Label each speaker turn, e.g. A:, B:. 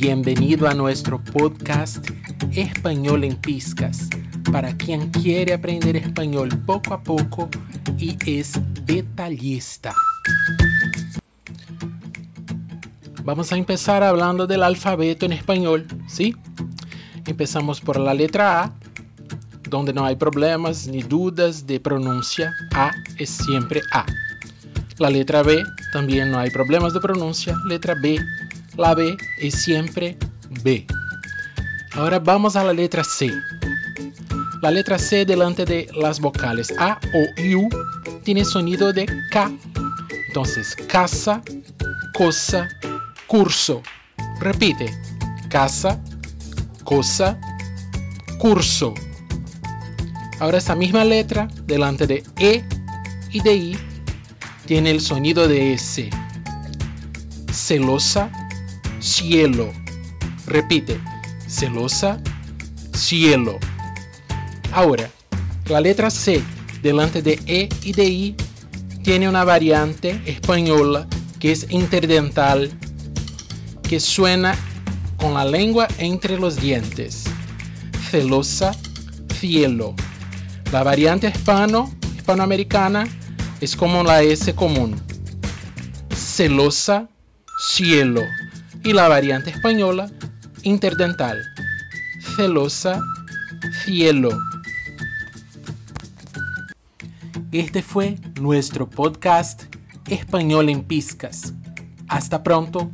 A: Bienvenido a nuestro podcast Español en Piscas, para quien quiere aprender español poco a poco y es detallista. Vamos a empezar hablando del alfabeto en español, ¿sí? Empezamos por la letra A, donde no hay problemas ni dudas de pronuncia. A es siempre A. La letra B, también no hay problemas de pronuncia. Letra B, la B es siempre B. Ahora vamos a la letra C. La letra C delante de las vocales A o U tiene sonido de K. Entonces, casa, cosa, curso. Repite, casa, cosa, curso. Ahora esta misma letra delante de E y de I tiene el sonido de S. Celosa, cielo. Repite, celosa, cielo. Ahora, la letra C delante de E y de I tiene una variante española que es interdental, que suena con la lengua entre los dientes. Celosa, cielo. La variante hispano, hispanoamericana es como la S común. Celosa, cielo. Y la variante española, interdental. Celosa, cielo. Este fue nuestro podcast Español en Piscas. Hasta pronto.